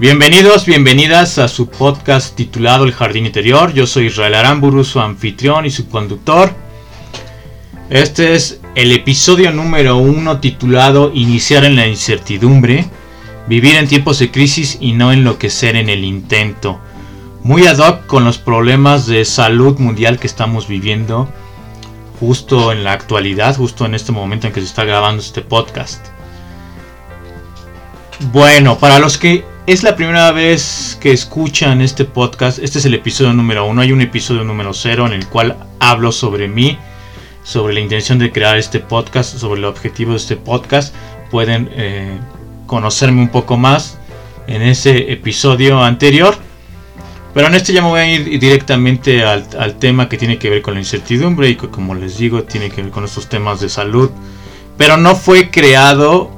Bienvenidos, bienvenidas a su podcast titulado El Jardín Interior. Yo soy Israel Aramburu, su anfitrión y su conductor. Este es el episodio número uno titulado Iniciar en la incertidumbre, vivir en tiempos de crisis y no enloquecer en el intento. Muy ad hoc con los problemas de salud mundial que estamos viviendo justo en la actualidad, justo en este momento en que se está grabando este podcast. Bueno, para los que es la primera vez que escuchan este podcast, este es el episodio número uno. Hay un episodio número cero en el cual hablo sobre mí, sobre la intención de crear este podcast, sobre el objetivo de este podcast. Pueden eh, conocerme un poco más en ese episodio anterior. Pero en este ya me voy a ir directamente al, al tema que tiene que ver con la incertidumbre y que como les digo tiene que ver con estos temas de salud. Pero no fue creado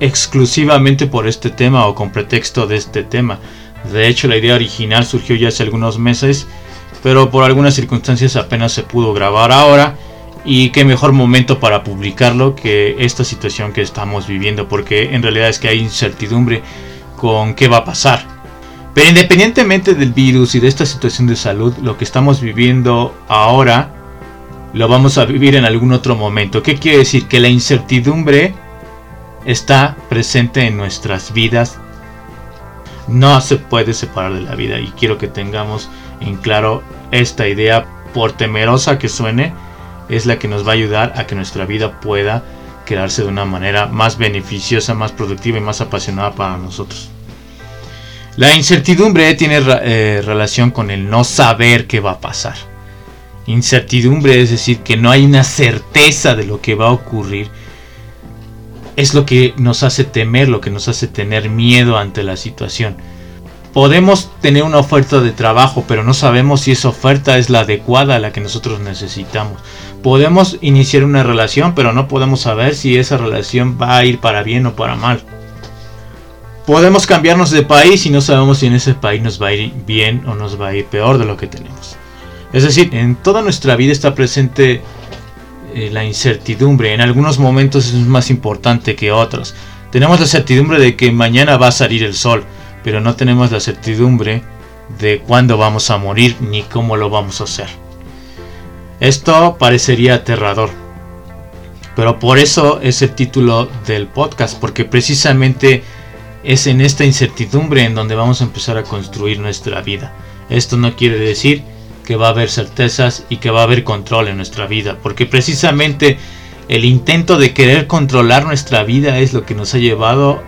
exclusivamente por este tema o con pretexto de este tema. De hecho, la idea original surgió ya hace algunos meses, pero por algunas circunstancias apenas se pudo grabar ahora. Y qué mejor momento para publicarlo que esta situación que estamos viviendo, porque en realidad es que hay incertidumbre con qué va a pasar. Pero independientemente del virus y de esta situación de salud, lo que estamos viviendo ahora lo vamos a vivir en algún otro momento. ¿Qué quiere decir? Que la incertidumbre está presente en nuestras vidas. No se puede separar de la vida y quiero que tengamos en claro esta idea, por temerosa que suene, es la que nos va a ayudar a que nuestra vida pueda quedarse de una manera más beneficiosa, más productiva y más apasionada para nosotros. La incertidumbre tiene eh, relación con el no saber qué va a pasar. Incertidumbre es decir que no hay una certeza de lo que va a ocurrir es lo que nos hace temer, lo que nos hace tener miedo ante la situación. Podemos tener una oferta de trabajo, pero no sabemos si esa oferta es la adecuada a la que nosotros necesitamos. Podemos iniciar una relación, pero no podemos saber si esa relación va a ir para bien o para mal. Podemos cambiarnos de país y no sabemos si en ese país nos va a ir bien o nos va a ir peor de lo que tenemos. Es decir, en toda nuestra vida está presente eh, la incertidumbre. En algunos momentos es más importante que otros. Tenemos la certidumbre de que mañana va a salir el sol, pero no tenemos la certidumbre de cuándo vamos a morir ni cómo lo vamos a hacer. Esto parecería aterrador. Pero por eso es el título del podcast, porque precisamente es en esta incertidumbre en donde vamos a empezar a construir nuestra vida. Esto no quiere decir que va a haber certezas y que va a haber control en nuestra vida, porque precisamente el intento de querer controlar nuestra vida es lo que nos ha llevado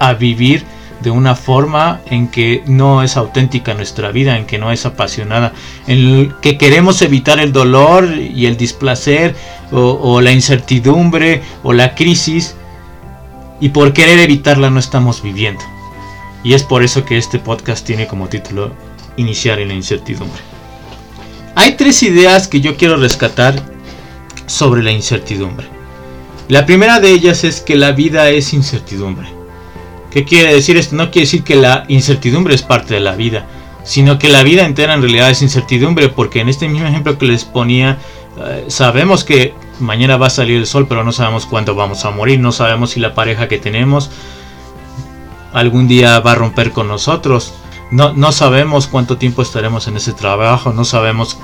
a vivir de una forma en que no es auténtica nuestra vida, en que no es apasionada, en que queremos evitar el dolor y el displacer o, la incertidumbre o la crisis y por querer evitarla no estamos viviendo. Y es por eso que este podcast tiene como título Iniciar en la incertidumbre. Hay tres ideas que yo quiero rescatar sobre la incertidumbre. La primera de ellas es que la vida es incertidumbre. ¿Qué quiere decir esto? No quiere decir que la incertidumbre es parte de la vida, sino que la vida entera en realidad es incertidumbre, porque en este mismo ejemplo que les ponía, eh, sabemos que mañana va a salir el sol, pero no sabemos cuándo vamos a morir, no sabemos si la pareja que tenemos algún día va a romper con nosotros, no, sabemos cuánto tiempo estaremos en ese trabajo, no sabemos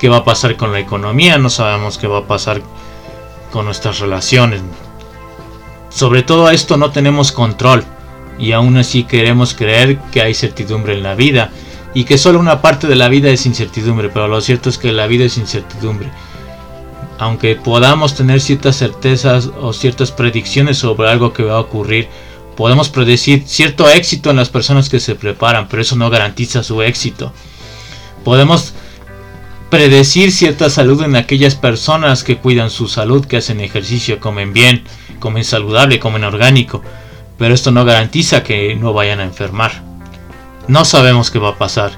qué va a pasar con la economía, no sabemos qué va a pasar con nuestras relaciones. Sobre todo esto no tenemos control y aún así queremos creer que hay certidumbre en la vida y que solo una parte de la vida es incertidumbre, pero lo cierto es que la vida es incertidumbre. Aunque podamos tener ciertas certezas o ciertas predicciones sobre algo que va a ocurrir, Podemos predecir cierto éxito en las personas que se preparan, pero eso no garantiza su éxito. Podemos predecir cierta salud en aquellas personas que cuidan su salud, que hacen ejercicio, comen bien, comen saludable, comen orgánico, pero esto no garantiza que no vayan a enfermar. No sabemos qué va a pasar.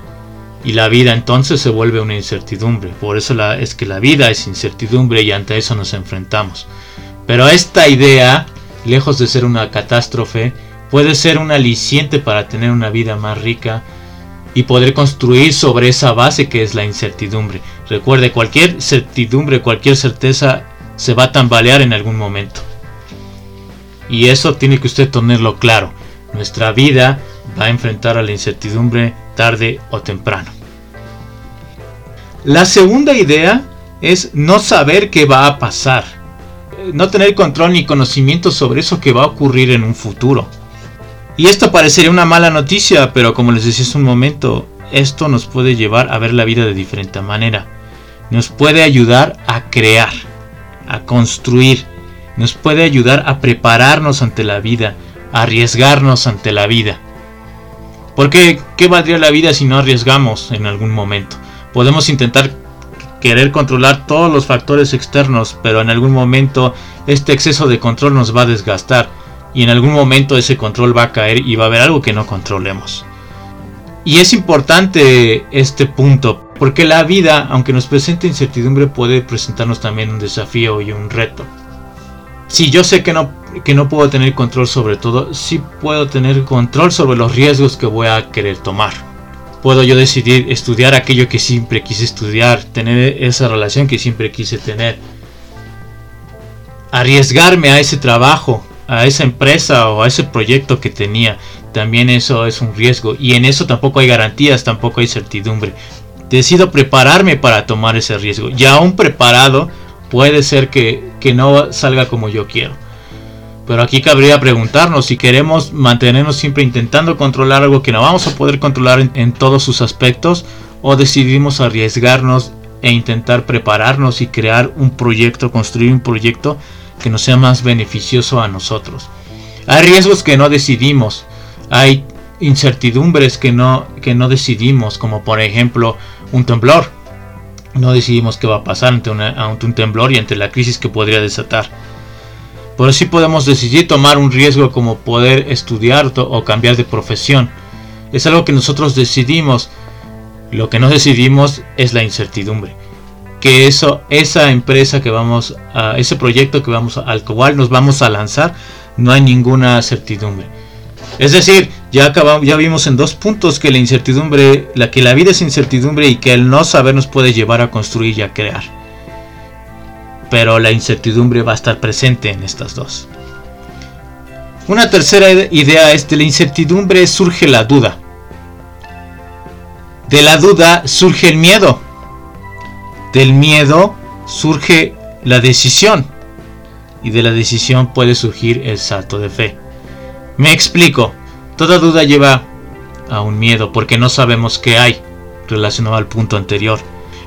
Y la vida entonces se vuelve una incertidumbre. Por eso la, es que la vida es incertidumbre y ante eso nos enfrentamos. Pero esta idea, lejos de ser una catástrofe, puede ser un aliciente para tener una vida más rica y poder construir sobre esa base que es la incertidumbre. Recuerde, cualquier certidumbre, cualquier certeza se va a tambalear en algún momento. Y eso tiene que usted tenerlo claro. Nuestra vida va a enfrentar a la incertidumbre tarde o temprano. La segunda idea es no saber qué va a pasar. No tener control ni conocimiento sobre eso que va a ocurrir en un futuro. Y esto parecería una mala noticia, pero como les decía hace un momento, esto nos puede llevar a ver la vida de diferente manera. Nos puede ayudar a crear, a construir, nos puede ayudar a prepararnos ante la vida, a arriesgarnos ante la vida. Porque, ¿qué valdría la vida si no arriesgamos en algún momento? Podemos intentar querer controlar todos los factores externos, pero en algún momento este exceso de control nos va a desgastar y en algún momento ese control va a caer y va a haber algo que no controlemos. Y es importante este punto, porque la vida, aunque nos presente incertidumbre, puede presentarnos también un desafío y un reto. Si yo sé que no que no puedo tener control sobre todo, sí puedo tener control sobre los riesgos que voy a querer tomar. Puedo yo decidir estudiar aquello que siempre quise estudiar, tener esa relación que siempre quise tener. Arriesgarme a ese trabajo, a esa empresa o a ese proyecto que tenía. También eso es un riesgo. Y en eso tampoco hay garantías, tampoco hay certidumbre. Decido prepararme para tomar ese riesgo. Y aún preparado, puede ser que, que no salga como yo quiero. Pero aquí cabría preguntarnos si queremos mantenernos siempre intentando controlar algo que no vamos a poder controlar en, todos sus aspectos o decidimos arriesgarnos e intentar prepararnos y crear un proyecto, construir un proyecto que nos sea más beneficioso a nosotros. Hay riesgos que no decidimos, hay incertidumbres que no, que no decidimos, como por ejemplo un temblor. No decidimos qué va a pasar ante, un temblor y ante la crisis que podría desatar pero sí podemos decidir tomar un riesgo como poder estudiar o cambiar de profesión. Es algo que nosotros decidimos. Lo que no decidimos es la incertidumbre. Que eso, esa empresa que vamos a, ese proyecto que vamos al cual nos vamos a lanzar, no hay ninguna certidumbre. Es decir, ya acabamos, ya vimos en dos puntos que la incertidumbre, la que la vida es incertidumbre y que el no saber nos puede llevar a construir y a crear pero la incertidumbre va a estar presente en estas dos. Una tercera idea es de la incertidumbre surge la duda. De la duda surge el miedo. Del miedo surge la decisión. Y de la decisión puede surgir el salto de fe. Me explico. Toda duda lleva a un miedo porque no sabemos qué hay relacionado al punto anterior.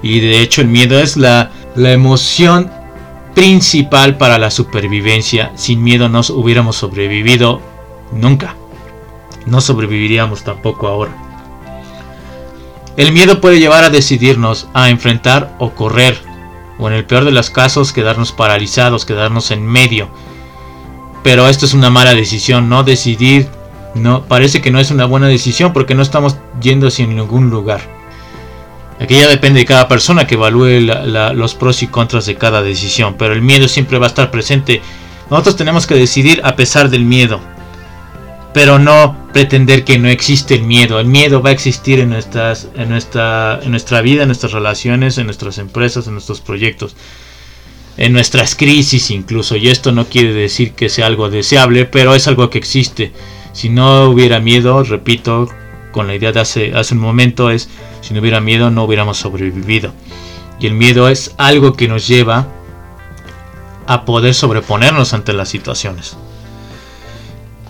Y de hecho el miedo es la, la emoción principal para la supervivencia. Sin miedo no hubiéramos sobrevivido nunca. No sobreviviríamos tampoco ahora. El miedo puede llevar a decidirnos a enfrentar o correr, o en el peor de los casos quedarnos paralizados, quedarnos en medio. Pero esto es una mala decisión, no decidir, no parece que no es una buena decisión porque no estamos yendo hacia ningún lugar. Aquí ya depende de cada persona que evalúe los pros y contras de cada decisión, pero el miedo siempre va a estar presente. Nosotros tenemos que decidir a pesar del miedo, pero no pretender que no existe el miedo. El miedo va a existir en, nuestras, en, nuestra, en nuestra vida, en nuestras relaciones, en nuestras empresas, en nuestros proyectos, en nuestras crisis incluso. Y esto no quiere decir que sea algo deseable, pero es algo que existe. Si no hubiera miedo, repito, con la idea de hace, hace un momento, es si no hubiera miedo no hubiéramos sobrevivido. Y el miedo es algo que nos lleva a poder sobreponernos ante las situaciones.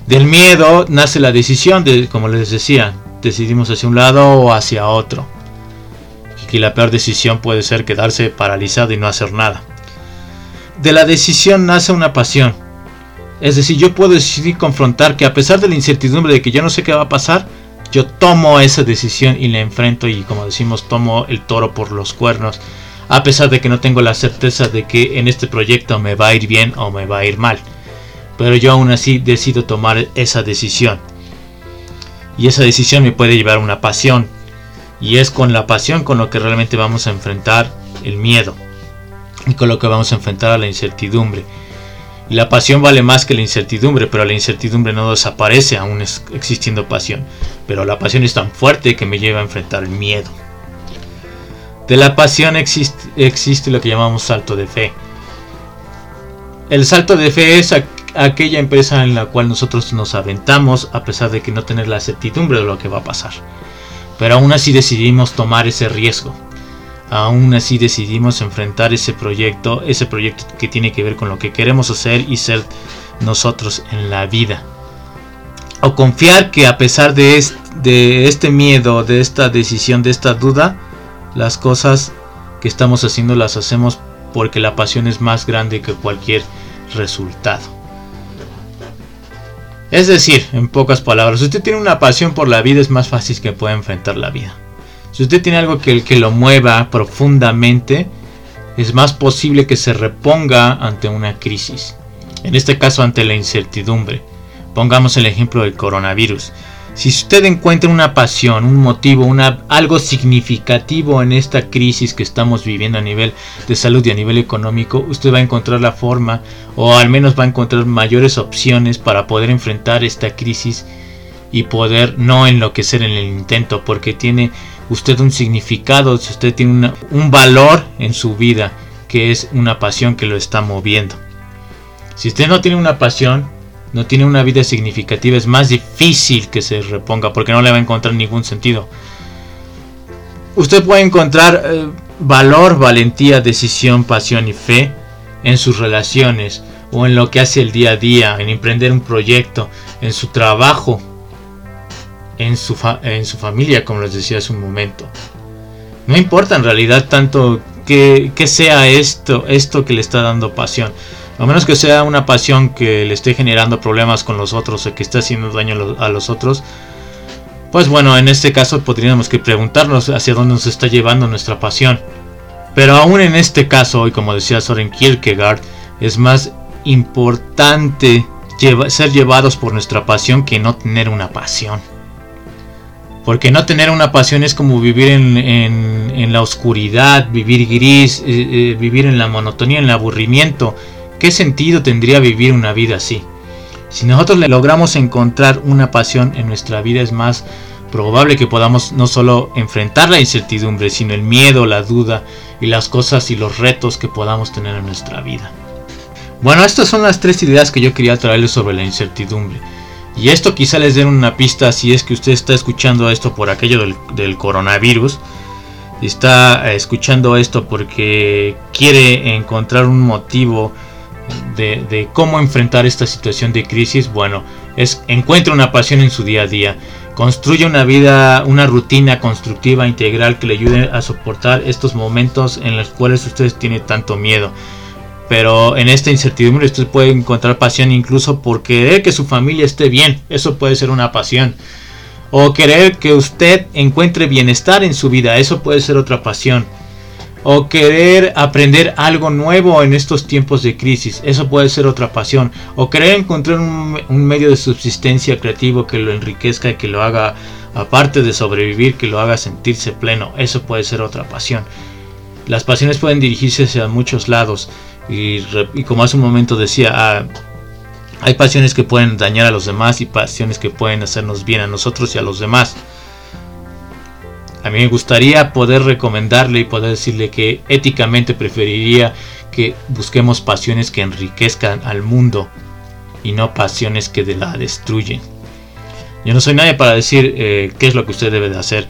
Del miedo nace la decisión, de, como les decía, decidimos hacia un lado o hacia otro. Y la peor decisión puede ser quedarse paralizado y no hacer nada. De la decisión nace una pasión. Es decir, yo puedo decidir confrontar que a pesar de la incertidumbre de que yo no sé qué va a pasar, yo tomo esa decisión y la enfrento y como decimos tomo el toro por los cuernos a pesar de que no tengo la certeza de que en este proyecto me va a ir bien o me va a ir mal. Pero yo aún así decido tomar esa decisión. Y esa decisión me puede llevar a una pasión. Y es con la pasión con lo que realmente vamos a enfrentar el miedo y con lo que vamos a enfrentar a la incertidumbre. Y la pasión vale más que la incertidumbre, pero la incertidumbre no desaparece aún existiendo pasión. Pero la pasión es tan fuerte que me lleva a enfrentar el miedo. De la pasión existe, existe lo que llamamos salto de fe. El salto de fe es aquella empresa en la cual nosotros nos aventamos a pesar de que no tener la certidumbre de lo que va a pasar. Pero aún así decidimos tomar ese riesgo aún así decidimos enfrentar ese proyecto, ese proyecto que tiene que ver con lo que queremos hacer y ser nosotros en la vida. O confiar que a pesar de este, miedo, de esta decisión, de esta duda, las cosas que estamos haciendo las hacemos porque la pasión es más grande que cualquier resultado. Es decir, en pocas palabras, usted tiene una pasión por la vida, es más fácil que pueda enfrentar la vida. Si usted tiene algo que, que lo mueva profundamente, es más posible que se reponga ante una crisis. En este caso ante la incertidumbre. Pongamos el ejemplo del coronavirus. Si usted encuentra una pasión, un motivo, una, algo significativo en esta crisis que estamos viviendo a nivel de salud y a nivel económico, usted va a encontrar la forma o al menos va a encontrar mayores opciones para poder enfrentar esta crisis y poder no enloquecer en el intento porque tiene usted un significado, si usted tiene un valor en su vida, que es una pasión que lo está moviendo. Si usted no tiene una pasión, no tiene una vida significativa, es más difícil que se reponga porque no le va a encontrar ningún sentido. Usted puede encontrar eh, valor, valentía, decisión, pasión y fe en sus relaciones o en lo que hace el día a día, en emprender un proyecto, en su trabajo, en su, en su familia, como les decía hace un momento. No importa en realidad tanto que, sea esto, esto que le está dando pasión. A menos que sea una pasión que le esté generando problemas con los otros o que esté haciendo daño a los otros. Pues bueno, en este caso podríamos que preguntarnos hacia dónde nos está llevando nuestra pasión. Pero aún en este caso, y como decía Soren Kierkegaard, es más importante ser llevados por nuestra pasión que no tener una pasión. Porque no tener una pasión es como vivir en, la oscuridad, vivir gris, eh, eh, vivir en la monotonía, en el aburrimiento. ¿Qué sentido tendría vivir una vida así? Si nosotros le logramos encontrar una pasión en nuestra vida es más probable que podamos no solo enfrentar la incertidumbre, sino el miedo, la duda y las cosas y los retos que podamos tener en nuestra vida. Bueno, estas son las tres ideas que yo quería traerles sobre la incertidumbre. Y esto quizá les den una pista si es que usted está escuchando esto por aquello del, coronavirus. Está escuchando esto porque quiere encontrar un motivo de, cómo enfrentar esta situación de crisis. Bueno, es encuentra una pasión en su día a día. Construye una vida, una rutina constructiva integral que le ayude a soportar estos momentos en los cuales usted tiene tanto miedo. Pero en esta incertidumbre usted puede encontrar pasión incluso por querer que su familia esté bien. Eso puede ser una pasión. O querer que usted encuentre bienestar en su vida. Eso puede ser otra pasión. O querer aprender algo nuevo en estos tiempos de crisis. Eso puede ser otra pasión. O querer encontrar un, medio de subsistencia creativo que lo enriquezca y que lo haga, aparte de sobrevivir, que lo haga sentirse pleno. Eso puede ser otra pasión. Las pasiones pueden dirigirse hacia muchos lados. Y, como hace un momento decía, ah, hay pasiones que pueden dañar a los demás y pasiones que pueden hacernos bien a nosotros y a los demás. A mí me gustaría poder recomendarle y poder decirle que éticamente preferiría que busquemos pasiones que enriquezcan al mundo y no pasiones que la destruyen. Yo no soy nadie para decir eh, qué es lo que usted debe de hacer,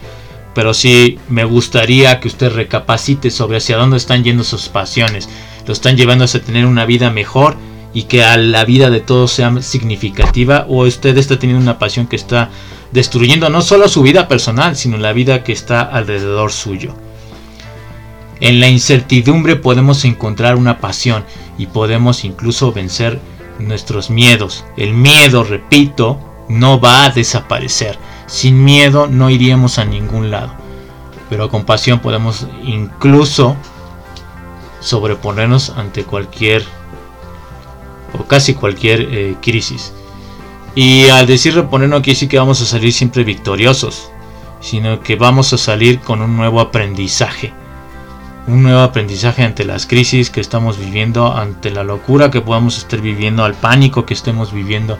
pero sí me gustaría que usted recapacite sobre hacia dónde están yendo sus pasiones lo están llevando a tener una vida mejor y que a la vida de todos sea significativa o usted está teniendo una pasión que está destruyendo no solo su vida personal, sino la vida que está alrededor suyo. En la incertidumbre podemos encontrar una pasión y podemos incluso vencer nuestros miedos. El miedo, repito, no va a desaparecer. Sin miedo no iríamos a ningún lado. Pero con pasión podemos incluso sobreponernos ante cualquier o casi cualquier eh, crisis. Y al decir reponernos aquí sí que vamos a salir siempre victoriosos, sino que vamos a salir con un nuevo aprendizaje. Un nuevo aprendizaje ante las crisis que estamos viviendo, ante la locura que podamos estar viviendo, al pánico que estemos viviendo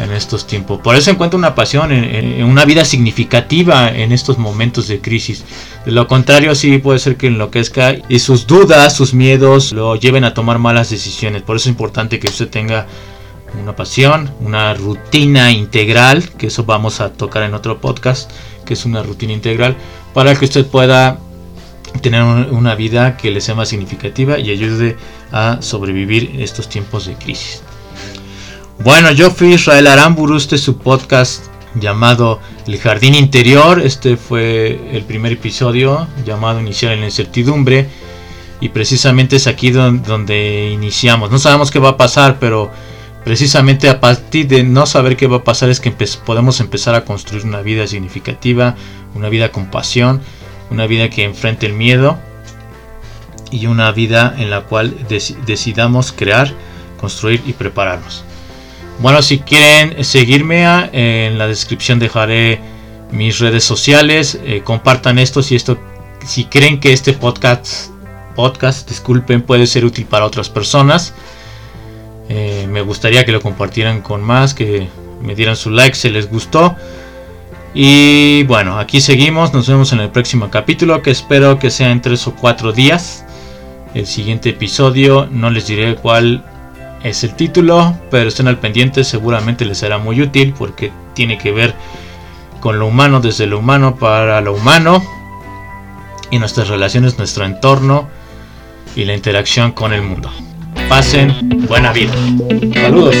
en estos tiempos. Por eso encuentro una pasión, en, una vida significativa en estos momentos de crisis. De lo contrario, sí puede ser que enloquezca y sus dudas, sus miedos lo lleven a tomar malas decisiones. Por eso es importante que usted tenga una pasión, una rutina integral, que eso vamos a tocar en otro podcast, que es una rutina integral, para que usted pueda tener una vida que le sea más significativa y ayude a sobrevivir estos tiempos de crisis. Bueno, yo fui Israel Aramburu, este es su podcast llamado El Jardín Interior. Este fue el primer episodio llamado Iniciar en la Incertidumbre. Y precisamente es aquí donde, iniciamos. No sabemos qué va a pasar, pero precisamente a partir de no saber qué va a pasar es que podemos empezar a construir una vida significativa, una vida con pasión, una vida que enfrente el miedo y una vida en la cual decidamos crear, construir y prepararnos. Bueno, si quieren seguirme ah, en la descripción dejaré mis redes sociales. Eh, compartan esto si esto, si creen que este podcast, podcast, disculpen, puede ser útil para otras personas. Eh, me gustaría que lo compartieran con más, que me dieran su like si les gustó. Y bueno, aquí seguimos. Nos vemos en el próximo capítulo, que espero que sea en tres o cuatro días. El siguiente episodio, no les diré cuál es el título, pero estén al pendiente, seguramente les será muy útil porque tiene que ver con lo humano, desde lo humano para lo humano, y nuestras relaciones, nuestro entorno y la interacción con el mundo. Pasen buena vida. Saludos.